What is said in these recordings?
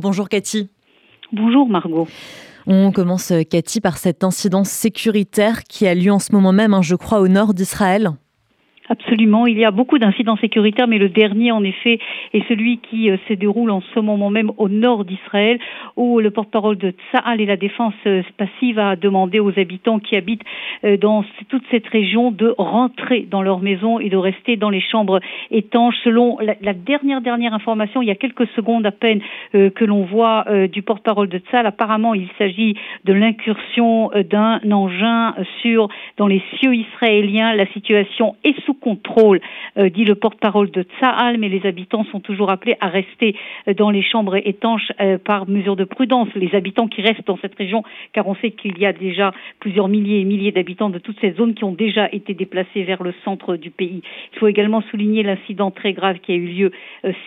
Bonjour Cathy. Bonjour Margot. On commence Cathy par cet incident sécuritaire qui a lieu en ce moment même, hein, je crois, au nord d'Israël. Absolument, il y a beaucoup d'incidents sécuritaires, mais le dernier, en effet, est celui qui euh, se déroule en ce moment même au nord d'Israël, où le porte-parole de Tsahal et la défense euh, passive a demandé aux habitants qui habitent euh, dans toute cette région de rentrer dans leur maison et de rester dans les chambres étanches. Selon la, dernière dernière information, il y a quelques secondes à peine que l'on voit du porte-parole de Tsahal, apparemment il s'agit de l'incursion d'un engin sur dans les cieux israéliens. La situation est sous contrôle, euh, dit le porte-parole de Tsahal, mais les habitants sont toujours appelés à rester euh, dans les chambres étanches euh, par mesure de prudence. Les habitants qui restent dans cette région, car on sait qu'il y a déjà plusieurs milliers et milliers d'habitants de toute cette zone qui ont déjà été déplacés vers le centre du pays. Il faut également souligner l'incident très grave qui a eu lieu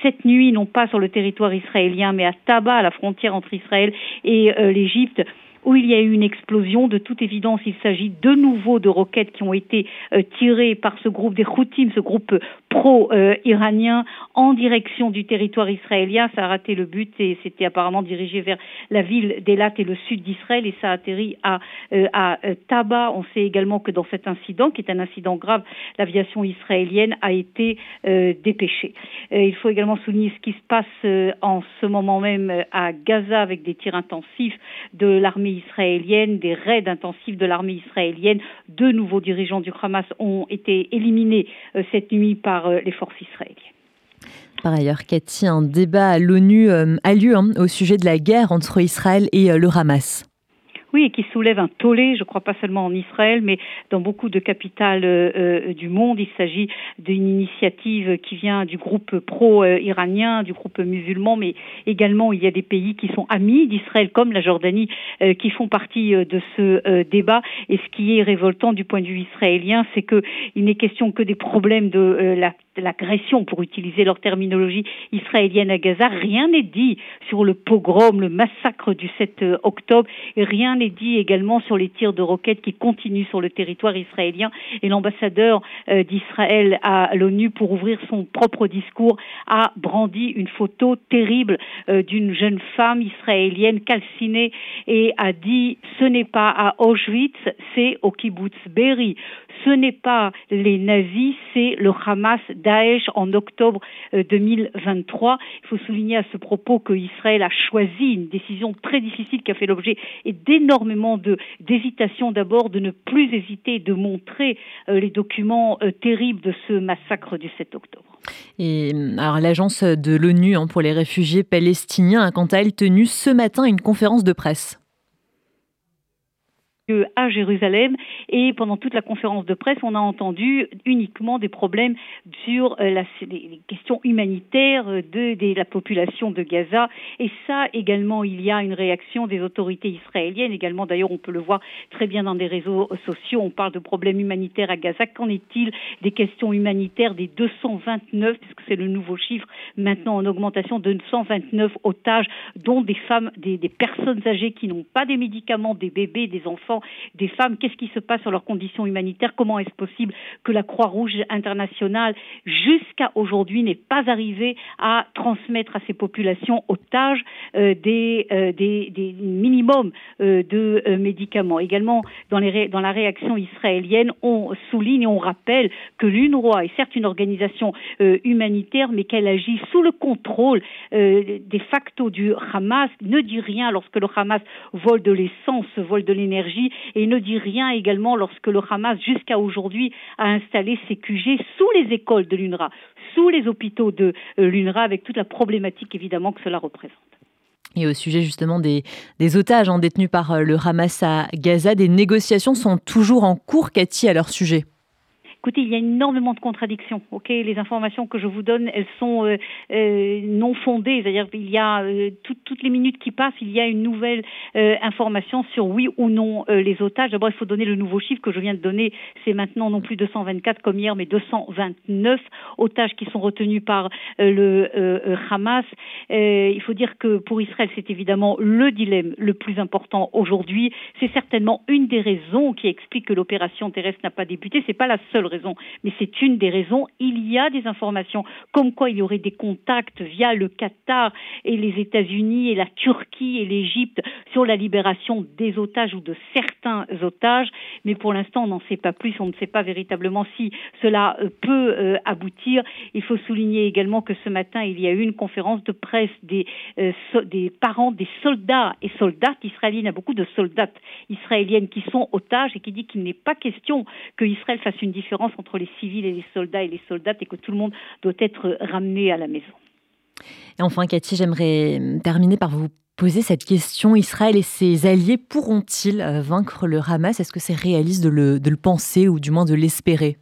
cette nuit, non pas sur le territoire israélien, mais à Taba, à la frontière entre Israël et l'Égypte où il y a eu une explosion. De toute évidence, il s'agit de nouveau de roquettes qui ont été euh, tirées par ce groupe des Houthis, ce groupe pro-iranien, en direction du territoire israélien. Ça a raté le but et c'était apparemment dirigé vers la ville d'Elat et le sud d'Israël et ça a atterri à, euh, euh, Taba. On sait également que dans cet incident, qui est un incident grave, l'aviation israélienne a été dépêchée. il faut également souligner ce qui se passe en ce moment même à Gaza avec des tirs intensifs de l'armée israélienne, des raids intensifs de l'armée israélienne. Deux nouveaux dirigeants du Hamas ont été éliminés euh, cette nuit par euh, les forces israéliennes. Par ailleurs, Cathy, un débat à l'ONU euh, a lieu hein, au sujet de la guerre entre Israël et le Hamas. Oui, et qui soulève un tollé, je crois pas seulement en Israël, mais dans beaucoup de capitales euh, euh, du monde. Il s'agit d'une initiative qui vient du groupe pro-iranien, du groupe musulman, mais également il y a des pays qui sont amis d'Israël, comme la Jordanie, euh, qui font partie de ce débat. Et ce qui est révoltant du point de vue israélien, c'est qu'il n'est question que des problèmes de la l'agression, pour utiliser leur terminologie israélienne à Gaza. Rien n'est dit sur le pogrom, le massacre du 7 octobre, et rien n'est dit également sur les tirs de roquettes qui continuent sur le territoire israélien. Et l'ambassadeur euh, d'Israël à l'ONU, pour ouvrir son propre discours, a brandi une photo terrible euh, d'une jeune femme israélienne calcinée et a dit ce n'est pas à Auschwitz, c'est au kibbutz Berry ce n'est pas les nazis, c'est le Hamas Daesh en octobre 2023. Euh, Il faut souligner à ce propos que Israël a choisi une décision très difficile qui a fait l'objet d'énormément d'hésitation d'abord de ne plus hésiter de montrer euh, les documents euh, terribles de ce massacre du 7 octobre. Et alors l'agence de l'ONU hein, pour les réfugiés palestiniens a quant à elle tenu ce matin une conférence de presse à Jérusalem. Et pendant toute la conférence de presse, on a entendu uniquement des problèmes sur euh, les questions humanitaires de, de, la population de Gaza. Et ça également il y a une réaction des autorités israéliennes. Également d'ailleurs on peut le voir très bien dans des réseaux sociaux. On parle de problèmes humanitaires à Gaza. Qu'en est-il des questions humanitaires des 229 puisque c'est le nouveau chiffre maintenant en augmentation de 229 otages dont des femmes des personnes âgées qui n'ont pas des médicaments des bébés des enfants des femmes, qu'est-ce qui se passe sur leurs conditions humanitaires, comment est-ce possible que la Croix-Rouge internationale, jusqu'à aujourd'hui, n'ait pas arrivé à transmettre à ces populations otages des, euh, des, des, minimums euh, de médicaments. Également, dans, les dans la réaction israélienne, on souligne et on rappelle que l'UNRWA est certes une organisation humanitaire, mais qu'elle agit sous le contrôle des facto du Hamas, ne dit rien lorsque le Hamas vole de l'essence, vole de l'énergie et ne dit rien également lorsque le Hamas, jusqu'à aujourd'hui, a installé ses QG sous les écoles de l'UNRWA, sous les hôpitaux de euh, l'UNRWA, avec toute la problématique évidemment que cela représente. Et au sujet justement des, otages en détenus par euh, le Hamas à Gaza, des négociations sont toujours en cours, Cathy, à leur sujet. Écoutez, il y a énormément de contradictions. Ok, les informations que je vous donne, elles sont euh, euh, non fondées. C'est-à-dire il y a euh, toutes les minutes qui passent, il y a une nouvelle information sur oui ou non les otages. D'abord, il faut donner le nouveau chiffre que je viens de donner. C'est maintenant non plus 224 comme hier, mais 229 otages qui sont retenus par le Hamas. il faut dire que pour Israël, c'est évidemment le dilemme le plus important aujourd'hui. C'est certainement une des raisons qui explique que l'opération terrestre n'a pas débuté. C'est pas la seule mais c'est une des raisons. Il y a des informations comme quoi il y aurait des contacts via le Qatar et les États-Unis et la Turquie et l'Égypte sur la libération des otages ou de certains otages, mais pour l'instant on n'en sait pas plus, on ne sait pas véritablement si cela euh, peut euh, aboutir. Il faut souligner également que ce matin il y a eu une conférence de presse des, euh, parents des soldats et soldates israéliennes, il y a beaucoup de soldates israéliennes qui sont otages et qui dit qu'il n'est pas question que Israël fasse une différence entre les civils et les soldats et les soldates et que tout le monde doit être ramené à la maison. Et enfin, Cathy, j'aimerais terminer par vous poser cette question. Israël et ses alliés pourront-ils euh, vaincre le Hamas? Est-ce que c'est réaliste de le, de le penser ou du moins de l'espérer?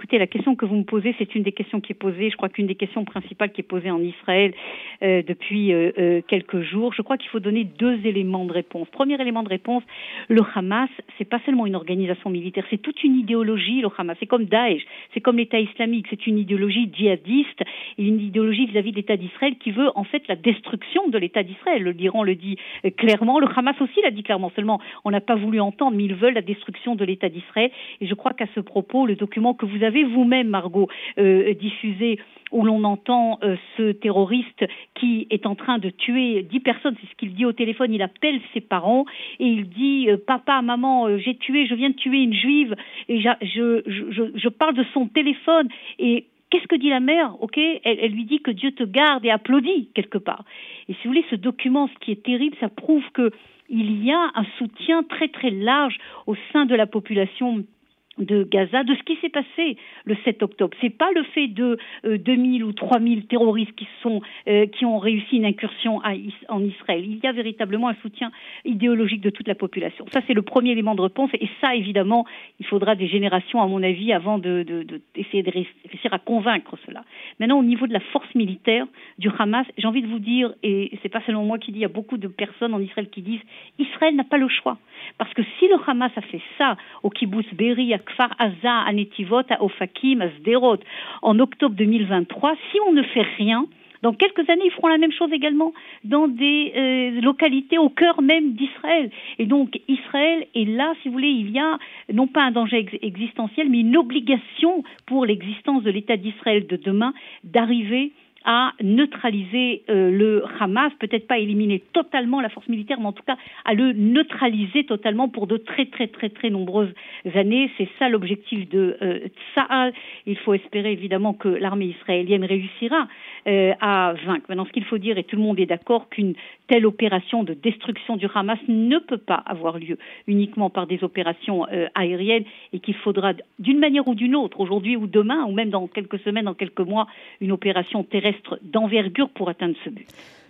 Écoutez, la question que vous me posez, c'est une des questions qui est posée. Je crois qu'une des questions principales qui est posée en Israël euh, depuis euh, euh, quelques jours. Je crois qu'il faut donner deux éléments de réponse. Premier élément de réponse, le Hamas, c'est pas seulement une organisation militaire, c'est toute une idéologie. Le Hamas, c'est comme Daesh, c'est comme l'État islamique, c'est une idéologie djihadiste, et une idéologie vis-à-vis de l'État d'Israël qui veut en fait la destruction de l'État d'Israël. L'Iran le dit clairement, le Hamas aussi l'a dit clairement. Seulement, on n'a pas voulu entendre, mais ils veulent la destruction de l'État d'Israël. Et je crois qu'à ce propos, le document que vous avez avez vous-même, Margot, euh, diffusé où l'on entend euh, ce terroriste qui est en train de tuer dix personnes, c'est ce qu'il dit au téléphone, il appelle ses parents et il dit euh, papa, maman, j'ai tué, je viens de tuer une juive et je, parle de son téléphone. Et Qu'est-ce que dit la mère? Ok, elle, elle, lui dit que Dieu te garde et applaudit quelque part. Et si vous voulez, ce document, ce qui est terrible, ça prouve que il y a un soutien très très large au sein de la population de Gaza, de ce qui s'est passé le 7 octobre. C'est pas le fait de 2000 euh, ou 3000 terroristes euh, qui ont réussi une incursion en Israël. Il y a véritablement un soutien idéologique de toute la population. Ça c'est le premier élément de réponse et ça évidemment il faudra des générations à mon avis avant de, d'essayer de, réussir à convaincre cela. Maintenant au niveau de la force militaire du Hamas, j'ai envie de vous dire et c'est pas seulement moi qui dis, il y a beaucoup de personnes en Israël qui disent Israël n'a pas le choix parce que si le Hamas a fait ça au kibbutz Beri, à À Ofakim, à Sderot, en octobre 2023, si on ne fait rien, dans quelques années, ils feront la même chose également dans des euh, localités au cœur même d'Israël. Et donc, Israël est là, si vous voulez, il y a non pas un danger existentiel, mais une obligation pour l'existence de l'État d'Israël de demain d'arriver à neutraliser euh, le Hamas, peut-être pas éliminer totalement la force militaire, mais en tout cas à le neutraliser totalement pour de très très très très nombreuses années. C'est ça l'objectif de euh, Il faut espérer évidemment que l'armée israélienne réussira euh, à vaincre. Maintenant, ce qu'il faut dire, et tout le monde est d'accord, qu'une telle opération de destruction du Hamas ne peut pas avoir lieu uniquement par des opérations euh, aériennes et qu'il faudra d'une manière ou d'une autre, aujourd'hui ou demain, ou même dans quelques semaines, dans quelques mois, une opération terrestre d'envergure pour atteindre ce but.